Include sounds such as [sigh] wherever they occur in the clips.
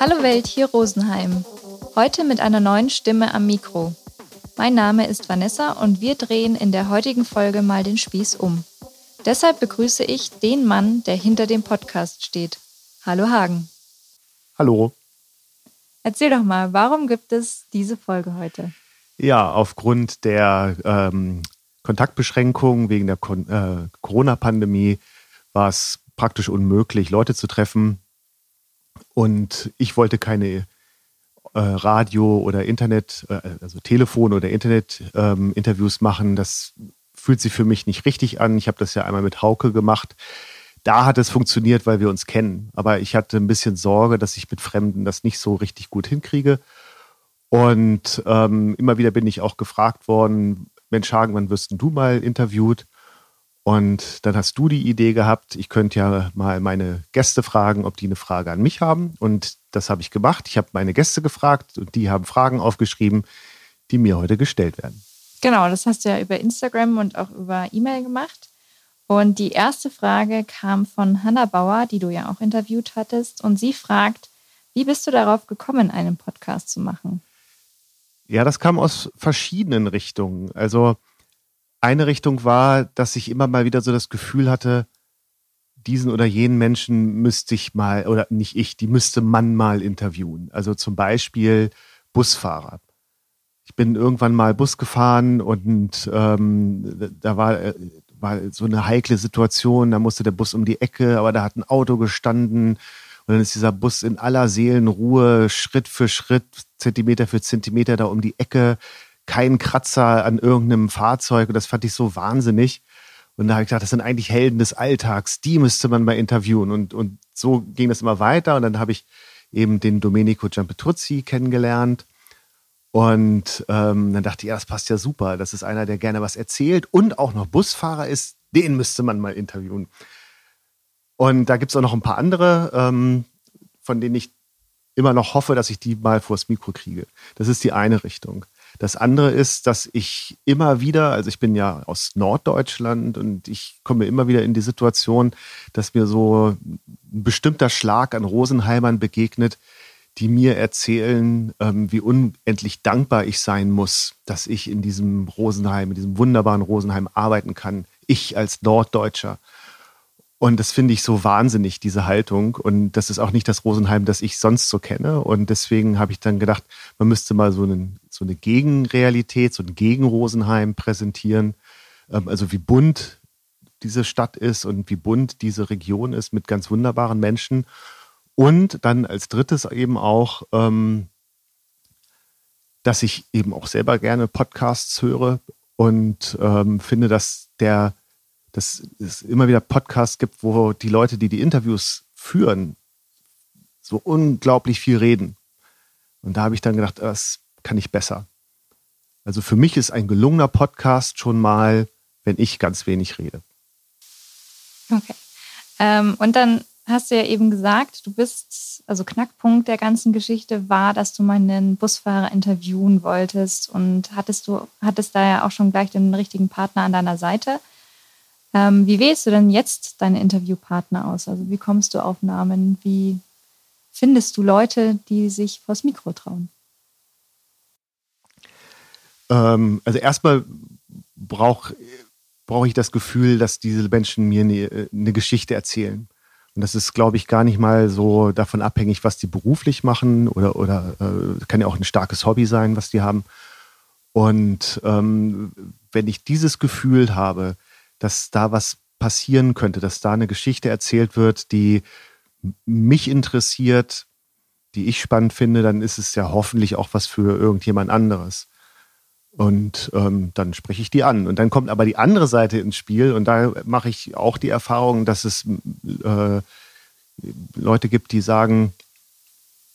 Hallo Welt, hier Rosenheim. Heute mit einer neuen Stimme am Mikro. Mein Name ist Vanessa und wir drehen in der heutigen Folge mal den Spieß um. Deshalb begrüße ich den Mann, der hinter dem Podcast steht. Hallo Hagen. Hallo. Erzähl doch mal, warum gibt es diese Folge heute? Ja, aufgrund der ähm, Kontaktbeschränkungen wegen der äh, Corona-Pandemie war es praktisch unmöglich, Leute zu treffen. Und ich wollte keine äh, Radio- oder Internet, äh, also Telefon- oder Internet-Interviews ähm, machen. Das fühlt sich für mich nicht richtig an. Ich habe das ja einmal mit Hauke gemacht. Da hat es funktioniert, weil wir uns kennen. Aber ich hatte ein bisschen Sorge, dass ich mit Fremden das nicht so richtig gut hinkriege. Und ähm, immer wieder bin ich auch gefragt worden, Mensch Hagen, wann wirst du mal interviewt? Und dann hast du die Idee gehabt, ich könnte ja mal meine Gäste fragen, ob die eine Frage an mich haben. Und das habe ich gemacht. Ich habe meine Gäste gefragt und die haben Fragen aufgeschrieben, die mir heute gestellt werden. Genau, das hast du ja über Instagram und auch über E-Mail gemacht. Und die erste Frage kam von Hanna Bauer, die du ja auch interviewt hattest. Und sie fragt, wie bist du darauf gekommen, einen Podcast zu machen? Ja, das kam aus verschiedenen Richtungen. Also eine Richtung war, dass ich immer mal wieder so das Gefühl hatte, diesen oder jenen Menschen müsste ich mal, oder nicht ich, die müsste man mal interviewen. Also zum Beispiel Busfahrer. Ich bin irgendwann mal Bus gefahren und ähm, da war, war so eine heikle Situation, da musste der Bus um die Ecke, aber da hat ein Auto gestanden und dann ist dieser Bus in aller Seelenruhe Schritt für Schritt, Zentimeter für Zentimeter da um die Ecke. Kein Kratzer an irgendeinem Fahrzeug. Und das fand ich so wahnsinnig. Und da habe ich gedacht, das sind eigentlich Helden des Alltags. Die müsste man mal interviewen. Und, und so ging das immer weiter. Und dann habe ich eben den Domenico Giampetruzzi kennengelernt. Und ähm, dann dachte ich, ja, das passt ja super. Das ist einer, der gerne was erzählt und auch noch Busfahrer ist. Den müsste man mal interviewen. Und da gibt es auch noch ein paar andere, ähm, von denen ich immer noch hoffe, dass ich die mal vors Mikro kriege. Das ist die eine Richtung. Das andere ist, dass ich immer wieder, also ich bin ja aus Norddeutschland und ich komme immer wieder in die Situation, dass mir so ein bestimmter Schlag an Rosenheimern begegnet, die mir erzählen, ähm, wie unendlich dankbar ich sein muss, dass ich in diesem Rosenheim, in diesem wunderbaren Rosenheim arbeiten kann. Ich als Norddeutscher. Und das finde ich so wahnsinnig, diese Haltung. Und das ist auch nicht das Rosenheim, das ich sonst so kenne. Und deswegen habe ich dann gedacht, man müsste mal so, einen, so eine Gegenrealität, so ein Gegenrosenheim präsentieren. Ähm, also wie bunt diese Stadt ist und wie bunt diese Region ist mit ganz wunderbaren Menschen. Und dann als drittes eben auch, ähm, dass ich eben auch selber gerne Podcasts höre und ähm, finde, dass der dass es immer wieder Podcasts gibt, wo die Leute, die die Interviews führen, so unglaublich viel reden. Und da habe ich dann gedacht, das kann ich besser. Also für mich ist ein gelungener Podcast schon mal, wenn ich ganz wenig rede. Okay. Ähm, und dann hast du ja eben gesagt, du bist, also Knackpunkt der ganzen Geschichte war, dass du mal einen Busfahrer interviewen wolltest und hattest du, hattest da ja auch schon gleich den richtigen Partner an deiner Seite. Ähm, wie wählst du denn jetzt deine Interviewpartner aus? Also wie kommst du auf Namen? Wie findest du Leute, die sich vors Mikro trauen? Ähm, also erstmal brauche brauch ich das Gefühl, dass diese Menschen mir eine, eine Geschichte erzählen. Und das ist, glaube ich, gar nicht mal so davon abhängig, was die beruflich machen oder, oder äh, kann ja auch ein starkes Hobby sein, was die haben. Und ähm, wenn ich dieses Gefühl habe, dass da was passieren könnte, dass da eine Geschichte erzählt wird, die mich interessiert, die ich spannend finde, dann ist es ja hoffentlich auch was für irgendjemand anderes. Und ähm, dann spreche ich die an. Und dann kommt aber die andere Seite ins Spiel und da mache ich auch die Erfahrung, dass es äh, Leute gibt, die sagen,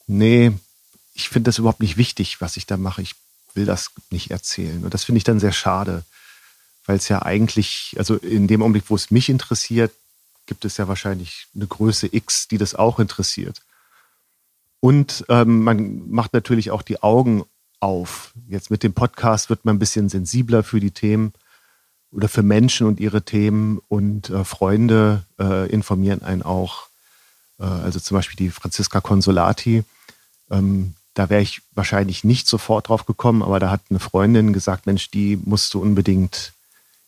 nee, ich finde das überhaupt nicht wichtig, was ich da mache. Ich will das nicht erzählen. Und das finde ich dann sehr schade weil es ja eigentlich, also in dem Augenblick, wo es mich interessiert, gibt es ja wahrscheinlich eine Größe X, die das auch interessiert. Und ähm, man macht natürlich auch die Augen auf. Jetzt mit dem Podcast wird man ein bisschen sensibler für die Themen oder für Menschen und ihre Themen und äh, Freunde äh, informieren einen auch. Äh, also zum Beispiel die Franziska Consolati Ähm, da wäre ich wahrscheinlich nicht sofort drauf gekommen, aber da hat eine Freundin gesagt, Mensch, die musst du unbedingt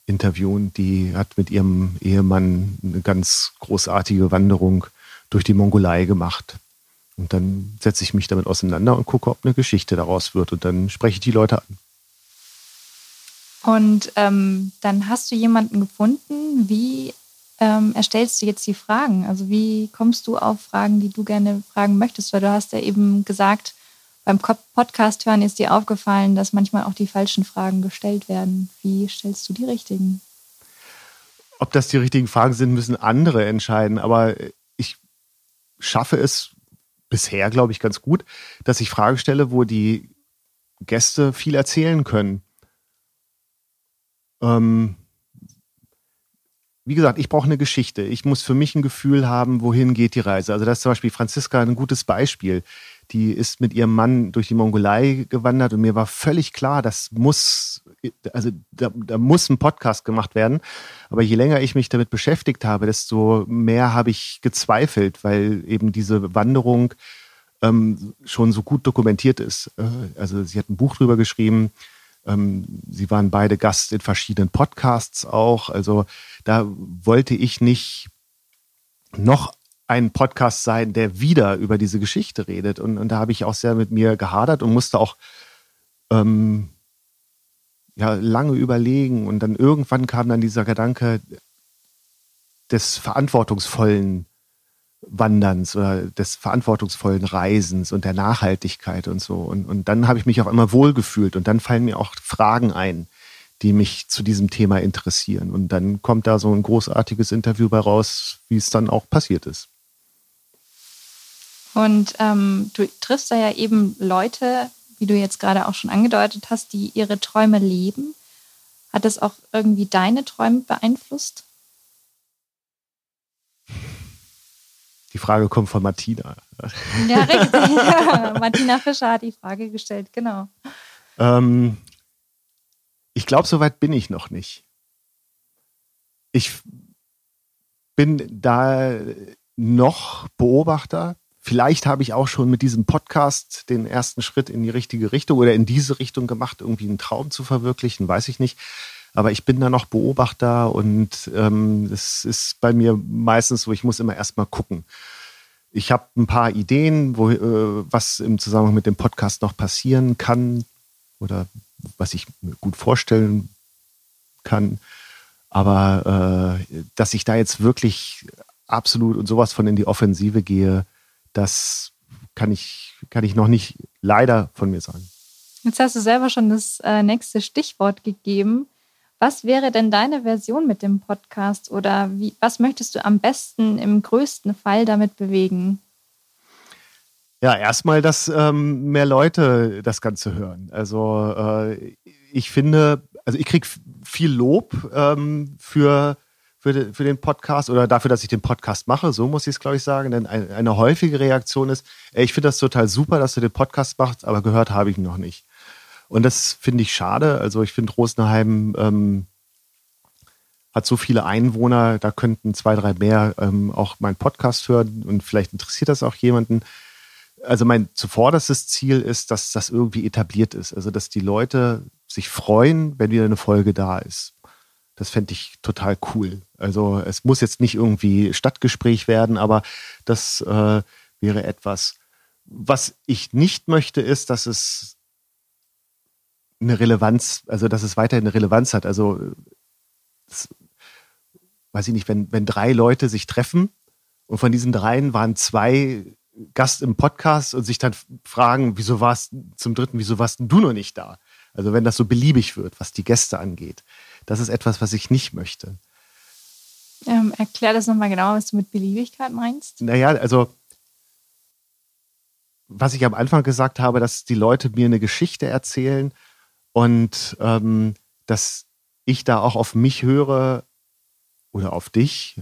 interviewen. Die hat mit ihrem Ehemann eine ganz großartige Wanderung durch die Mongolei gemacht. Und dann setze ich mich damit auseinander und gucke, ob eine Geschichte daraus wird. Und dann spreche ich die Leute an. Und ähm, dann hast du jemanden gefunden. Wie ähm, erstellst du jetzt die Fragen? Also wie kommst du auf Fragen, die du gerne fragen möchtest? Weil du hast ja eben gesagt, beim Podcast hören ist dir aufgefallen, dass manchmal auch die falschen Fragen gestellt werden. Wie stellst du die richtigen? Ob das die richtigen Fragen sind, müssen andere entscheiden. Aber ich schaffe es bisher, glaube ich, ganz gut, dass ich Fragen stelle, wo die Gäste viel erzählen können. Ähm, wie gesagt, ich brauche eine Geschichte. Ich muss für mich ein Gefühl haben, wohin geht die Reise. Also das ist zum Beispiel Franziska ein gutes Beispiel. Die ist mit ihrem Mann durch die Mongolei gewandert und mir war völlig klar, das muss, also da, da muss ein Podcast gemacht werden. Aber je länger ich mich damit beschäftigt habe, desto mehr habe ich gezweifelt, weil eben diese Wanderung ähm, schon so gut dokumentiert ist. Äh, also sie hat ein Buch drüber geschrieben. Ähm, sie waren beide Gast in verschiedenen Podcasts auch. Also da wollte ich nicht noch ein Podcast sein, der wieder über diese Geschichte redet. Und, und da habe ich auch sehr mit mir gehadert und musste auch ähm, ja, lange überlegen. Und dann irgendwann kam dann dieser Gedanke des verantwortungsvollen Wanderns oder des verantwortungsvollen Reisens und der Nachhaltigkeit und so. Und, und dann habe ich mich auf einmal wohlgefühlt und dann fallen mir auch Fragen ein, die mich zu diesem Thema interessieren. Und dann kommt da so ein großartiges Interview bei raus, wie es dann auch passiert ist. Und ähm, du triffst da ja eben Leute, wie du jetzt gerade auch schon angedeutet hast, die ihre Träume leben. Hat das auch irgendwie deine Träume beeinflusst? Die Frage kommt von Martina. Ja, richtig. Ja. [laughs] Martina Fischer hat die Frage gestellt, genau. Ähm, ich glaube, so weit bin ich noch nicht. Ich bin da noch Beobachter. Vielleicht habe ich auch schon mit diesem Podcast den ersten Schritt in die richtige Richtung oder in diese Richtung gemacht, irgendwie einen Traum zu verwirklichen, weiß ich nicht. Aber ich bin da noch Beobachter und ähm, es ist bei mir meistens so, ich muss immer erstmal gucken. Ich habe ein paar Ideen, wo, äh, was im Zusammenhang mit dem Podcast noch passieren kann oder was ich mir gut vorstellen kann. Aber äh, dass ich da jetzt wirklich absolut und sowas von in die Offensive gehe, das kann ich, kann ich noch nicht leider von mir sagen. Jetzt hast du selber schon das äh, nächste Stichwort gegeben. Was wäre denn deine Version mit dem Podcast oder wie, was möchtest du am besten im größten Fall damit bewegen? Ja, erstmal, dass ähm, mehr Leute das Ganze hören. Also äh, ich finde, also ich kriege viel Lob ähm, für, für, für den Podcast oder dafür, dass ich den Podcast mache, so muss ich es, glaube ich, sagen. Denn eine, eine häufige Reaktion ist, ey, ich finde das total super, dass du den Podcast machst, aber gehört habe ich ihn noch nicht. Und das finde ich schade. Also ich finde, Rosenheim ähm, hat so viele Einwohner, da könnten zwei, drei mehr ähm, auch meinen Podcast hören und vielleicht interessiert das auch jemanden. Also mein zuvorderstes Ziel ist, dass das irgendwie etabliert ist. Also dass die Leute sich freuen, wenn wieder eine Folge da ist. Das fände ich total cool. Also es muss jetzt nicht irgendwie Stadtgespräch werden, aber das äh, wäre etwas. Was ich nicht möchte, ist, dass es eine Relevanz, also dass es weiterhin eine Relevanz hat. Also das, weiß ich nicht, wenn, wenn drei Leute sich treffen und von diesen dreien waren zwei Gast im Podcast und sich dann fragen, wieso warst zum dritten, wieso warst du noch nicht da? Also wenn das so beliebig wird, was die Gäste angeht. Das ist etwas, was ich nicht möchte. Ähm, erklär das nochmal genau, was du mit Beliebigkeit meinst. Naja, also was ich am Anfang gesagt habe, dass die Leute mir eine Geschichte erzählen und ähm, dass ich da auch auf mich höre oder auf dich.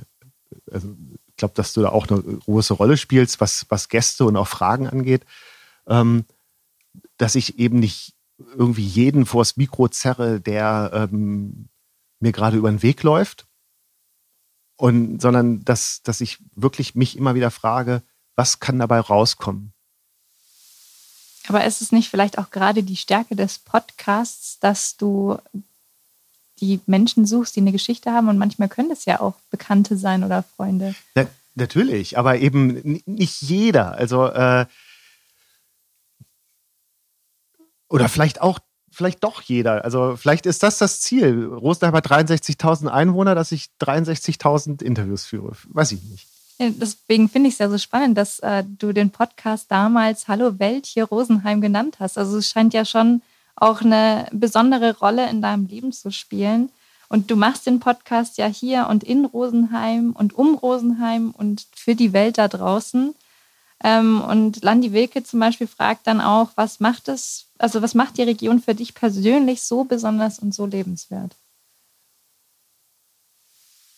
Also ich glaube, dass du da auch eine große Rolle spielst, was, was Gäste und auch Fragen angeht. Ähm, dass ich eben nicht irgendwie jeden vors Mikro zerre, der ähm, mir gerade über den Weg läuft. Und, sondern dass, dass ich wirklich mich immer wieder frage, was kann dabei rauskommen? Aber ist es nicht vielleicht auch gerade die Stärke des Podcasts, dass du die Menschen suchst, die eine Geschichte haben und manchmal können es ja auch Bekannte sein oder Freunde? Na, natürlich, aber eben nicht jeder. Also äh, oder vielleicht auch vielleicht doch jeder. Also vielleicht ist das das Ziel. Rosenheim hat 63.000 Einwohner, dass ich 63.000 Interviews führe. Weiß ich nicht. Deswegen finde ich es ja so spannend, dass äh, du den Podcast damals Hallo Welt hier Rosenheim genannt hast. Also es scheint ja schon auch eine besondere Rolle in deinem Leben zu spielen. Und du machst den Podcast ja hier und in Rosenheim und um Rosenheim und für die Welt da draußen. Ähm, und Landi Wilke zum Beispiel fragt dann auch, was macht es, also was macht die Region für dich persönlich so besonders und so lebenswert?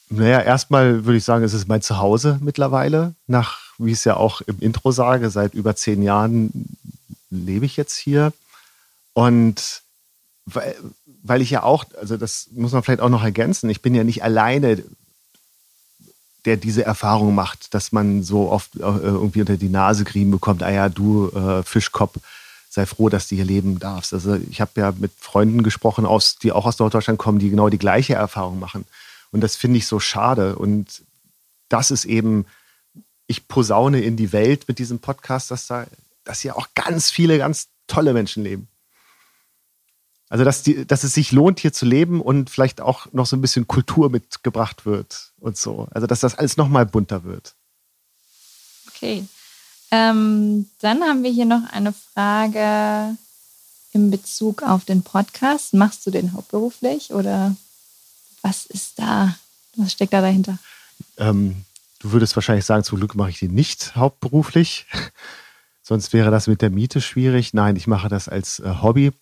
Naja, erstmal würde ich sagen, es ist mein Zuhause mittlerweile. Nach, wie ich es ja auch im Intro sage, seit über zehn Jahren lebe ich jetzt hier. Und weil, weil ich ja auch, also das muss man vielleicht auch noch ergänzen, ich bin ja nicht alleine, der diese Erfahrung macht, dass man so oft äh, irgendwie unter die Nase kriegen bekommt, ah ja, du äh, Fischkopf, sei froh, dass du hier leben darfst. Also ich habe ja mit Freunden gesprochen, aus, die auch aus Norddeutschland kommen, die genau die gleiche Erfahrung machen. Und das finde ich so schade. Und das ist eben, ich posaune in die Welt mit diesem Podcast, dass da, dass hier auch ganz viele ganz tolle Menschen leben. Also, dass, die, dass es sich lohnt, hier zu leben und vielleicht auch noch so ein bisschen Kultur mitgebracht wird und so. Also, dass das alles nochmal bunter wird. Okay. Ähm, dann haben wir hier noch eine Frage in Bezug auf den Podcast. Machst du den hauptberuflich oder was ist da? Was steckt da dahinter? Ähm, du würdest wahrscheinlich sagen, zum Glück mache ich den nicht hauptberuflich. [laughs] Sonst wäre das mit der Miete schwierig. Nein, ich mache das als äh, Hobby.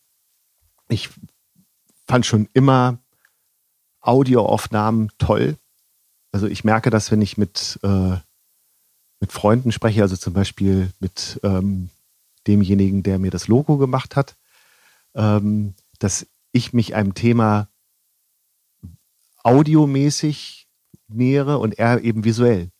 Ich fand schon immer Audioaufnahmen toll. Also ich merke das, wenn ich mit, äh, mit Freunden spreche, also zum Beispiel mit ähm, demjenigen, der mir das Logo gemacht hat, ähm, dass ich mich einem Thema audiomäßig nähere und er eben visuell.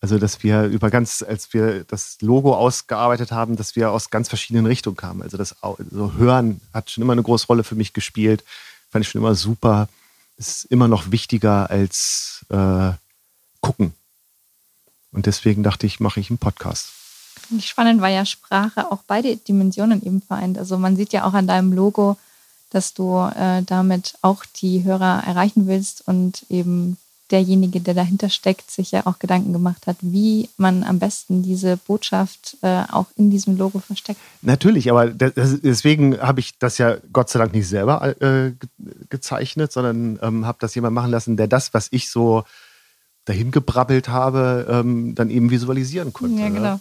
Also, dass wir über ganz, als wir das Logo ausgearbeitet haben, dass wir aus ganz verschiedenen Richtungen kamen. Also, das also Hören hat schon immer eine große Rolle für mich gespielt. Fand ich schon immer super. Ist immer noch wichtiger als äh, gucken. Und deswegen dachte ich, mache ich einen Podcast. Spannend war ja Sprache auch beide Dimensionen eben vereint. Also man sieht ja auch an deinem Logo, dass du äh, damit auch die Hörer erreichen willst und eben derjenige, der dahinter steckt, sich ja auch Gedanken gemacht hat, wie man am besten diese Botschaft äh, auch in diesem Logo versteckt. Natürlich, aber das, deswegen habe ich das ja Gott sei Dank nicht selber äh, gezeichnet, sondern ähm, habe das jemand machen lassen, der das, was ich so dahin gebrabbelt habe, ähm, dann eben visualisieren konnte. Ja, ne? genau.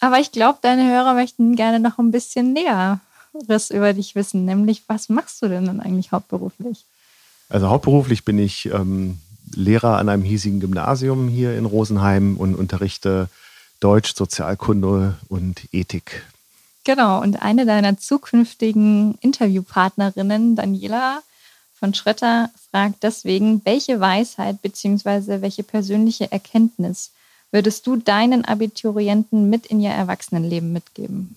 Aber ich glaube, deine Hörer möchten gerne noch ein bisschen näher was über dich wissen, nämlich was machst du denn dann eigentlich hauptberuflich? Also hauptberuflich bin ich ähm, Lehrer an einem hiesigen Gymnasium hier in Rosenheim und unterrichte Deutsch, Sozialkunde und Ethik. Genau, und eine deiner zukünftigen Interviewpartnerinnen, Daniela von Schrötter, fragt deswegen, welche Weisheit bzw. welche persönliche Erkenntnis würdest du deinen Abiturienten mit in ihr Erwachsenenleben mitgeben?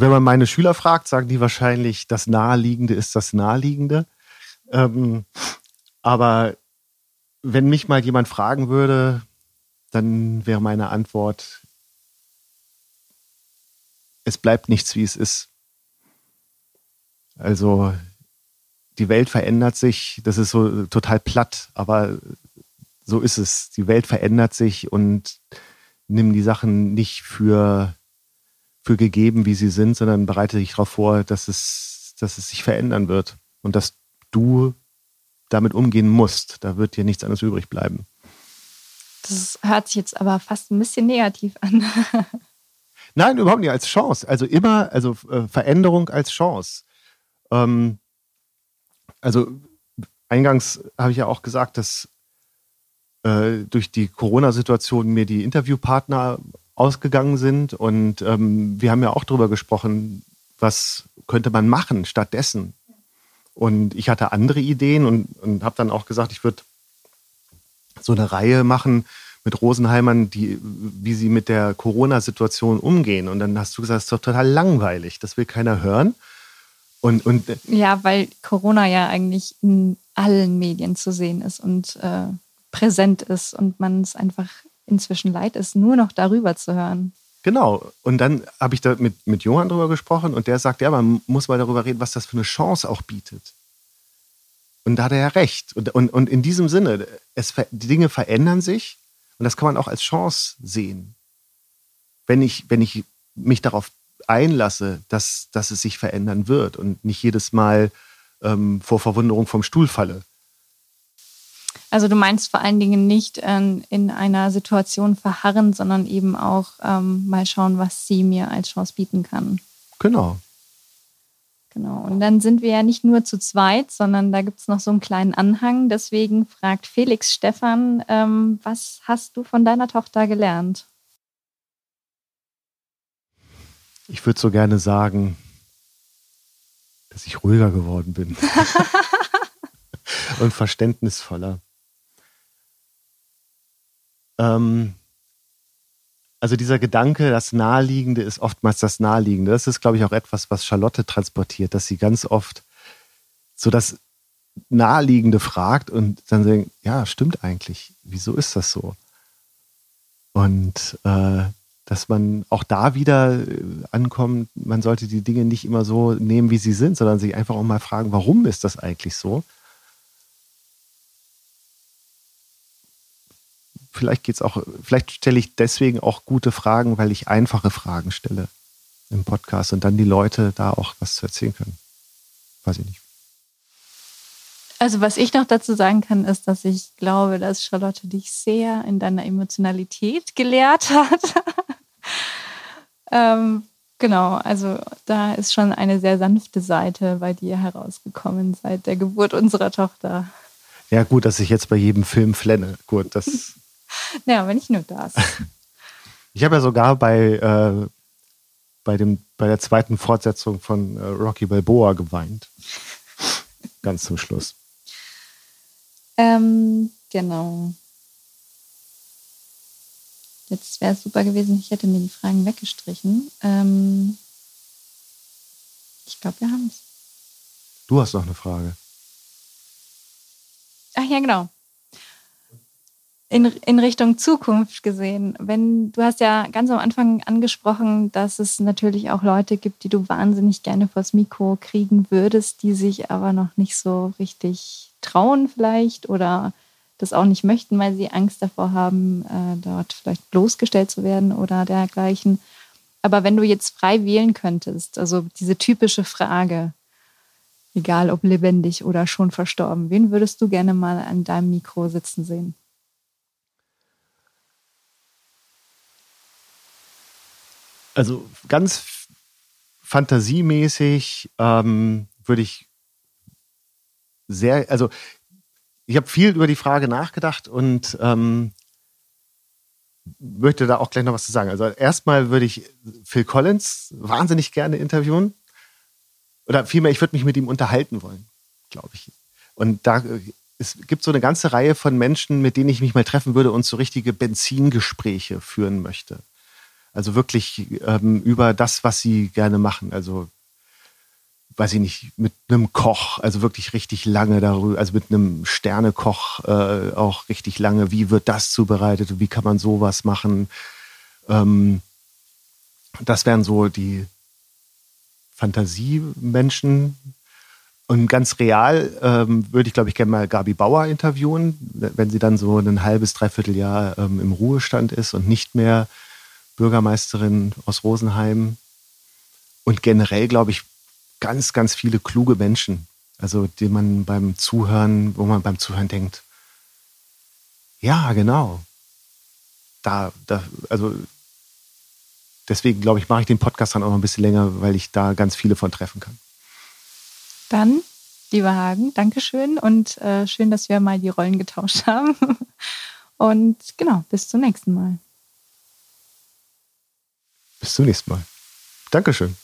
Wenn man meine Schüler fragt, sagen die wahrscheinlich, das Naheliegende ist das Naheliegende. Ähm, aber wenn mich mal jemand fragen würde, dann wäre meine Antwort, es bleibt nichts, wie es ist. Also die Welt verändert sich, das ist so total platt, aber so ist es. Die Welt verändert sich und nimm die Sachen nicht für für gegeben, wie sie sind, sondern bereite dich darauf vor, dass es, dass es sich verändern wird und dass du damit umgehen musst. Da wird dir nichts anderes übrig bleiben. Das hört sich jetzt aber fast ein bisschen negativ an. [laughs] Nein, überhaupt nicht als Chance. Also immer, also äh, Veränderung als Chance. Ähm, also eingangs habe ich ja auch gesagt, dass äh, durch die Corona-Situation mir die Interviewpartner ausgegangen sind. Und ähm, wir haben ja auch darüber gesprochen, was könnte man machen stattdessen. Und ich hatte andere Ideen und, und habe dann auch gesagt, ich würde so eine Reihe machen mit Rosenheimern, die, wie sie mit der Corona-Situation umgehen. Und dann hast du gesagt, es ist doch total langweilig, das will keiner hören. Und, und ja, weil Corona ja eigentlich in allen Medien zu sehen ist und äh, präsent ist und man es einfach inzwischen leid ist, nur noch darüber zu hören. Genau. Und dann habe ich da mit, mit Johann drüber gesprochen und der sagt, ja, man muss mal darüber reden, was das für eine Chance auch bietet. Und da hat er ja recht. Und, und, und in diesem Sinne, es, die Dinge verändern sich und das kann man auch als Chance sehen. Wenn ich, wenn ich mich darauf einlasse, dass, dass es sich verändern wird und nicht jedes Mal ähm, vor Verwunderung vom Stuhl falle. Also du meinst vor allen Dingen nicht ähm, in einer Situation verharren, sondern eben auch ähm, mal schauen, was sie mir als Chance bieten kann. Genau. Genau. Und dann sind wir ja nicht nur zu zweit, sondern da gibt es noch so einen kleinen Anhang. Deswegen fragt Felix Stefan, ähm, was hast du von deiner Tochter gelernt? Ich würde so gerne sagen, dass ich ruhiger geworden bin. [laughs] und verständnisvoller. Ähm, also dieser Gedanke, das Naheliegende ist oftmals das Naheliegende. Das ist, glaube ich, auch etwas, was Charlotte transportiert, dass sie ganz oft so das Naheliegende fragt und dann sagen, ja, stimmt eigentlich. Wieso ist das so? Und äh, dass man auch da wieder äh, ankommt, man sollte die Dinge nicht immer so nehmen, wie sie sind, sondern sich einfach auch mal fragen, warum ist das eigentlich so? Vielleicht geht's auch, vielleicht stelle ich deswegen auch gute Fragen, weil ich einfache Fragen stelle im Podcast und dann die Leute da auch was zu erzählen können. Weiß ich nicht. Also was ich noch dazu sagen kann, ist, dass ich glaube, dass Charlotte dich sehr in deiner Emotionalität gelehrt hat. [laughs] ähm, genau, also da ist schon eine sehr sanfte Seite bei dir herausgekommen seit der Geburt unserer Tochter. Ja, gut, dass ich jetzt bei jedem Film flenne. Gut, das. [laughs] ja, aber nicht nur das. [laughs] Ich habe ja sogar bei, äh, bei, dem, bei der zweiten Fortsetzung von äh, Rocky Balboa geweint. Ganz zum Schluss. Ähm, genau. Jetzt wäre es super gewesen, ich hätte mir die Fragen weggestrichen. Ähm, ich glaube, wir haben es. Du hast noch eine Frage. Ach ja, genau. In, in Richtung Zukunft gesehen, wenn du hast ja ganz am Anfang angesprochen, dass es natürlich auch Leute gibt, die du wahnsinnig gerne vors Mikro kriegen würdest, die sich aber noch nicht so richtig trauen vielleicht oder das auch nicht möchten, weil sie Angst davor haben, äh, dort vielleicht bloßgestellt zu werden oder dergleichen. Aber wenn du jetzt frei wählen könntest, also diese typische Frage, egal ob lebendig oder schon verstorben, wen würdest du gerne mal an deinem Mikro sitzen sehen? Also ganz fantasiemäßig ähm, würde ich sehr, also ich habe viel über die Frage nachgedacht und ähm, möchte da auch gleich noch was zu sagen. Also erstmal würde ich Phil Collins wahnsinnig gerne interviewen. Oder vielmehr, ich würde mich mit ihm unterhalten wollen, glaube ich. Und da es gibt so eine ganze Reihe von Menschen, mit denen ich mich mal treffen würde und so richtige Benzingespräche führen möchte. Also wirklich ähm, über das, was sie gerne machen. Also weiß ich nicht, mit einem Koch, also wirklich richtig lange darüber, also mit einem Sternekoch äh, auch richtig lange, wie wird das zubereitet und wie kann man sowas machen. Ähm, das wären so die Fantasiemenschen. Und ganz real ähm, würde ich, glaube ich, gerne mal Gabi Bauer interviewen, wenn sie dann so ein halbes, dreiviertel Jahr ähm, im Ruhestand ist und nicht mehr Bürgermeisterin aus Rosenheim. Und generell, glaube ich, ganz, ganz viele kluge Menschen, also die man beim Zuhören, wo man beim Zuhören denkt, ja, genau. Da, da, also deswegen glaube ich, mache ich den Podcast dann auch noch ein bisschen länger, weil ich da ganz viele von treffen kann. Dann, lieber Hagen, Dankeschön und äh, schön, dass wir mal die Rollen getauscht [laughs] haben. Und genau, bis zum nächsten Mal. Bis zum nächsten Mal. Dankeschön.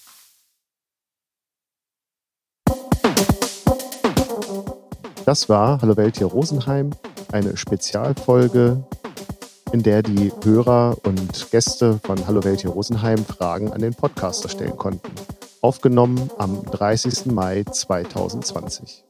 Das war Hallo Welt hier Rosenheim, eine Spezialfolge in der die Hörer und Gäste von Hallo Welt hier Rosenheim Fragen an den Podcaster stellen konnten. Aufgenommen am 30. Mai 2020.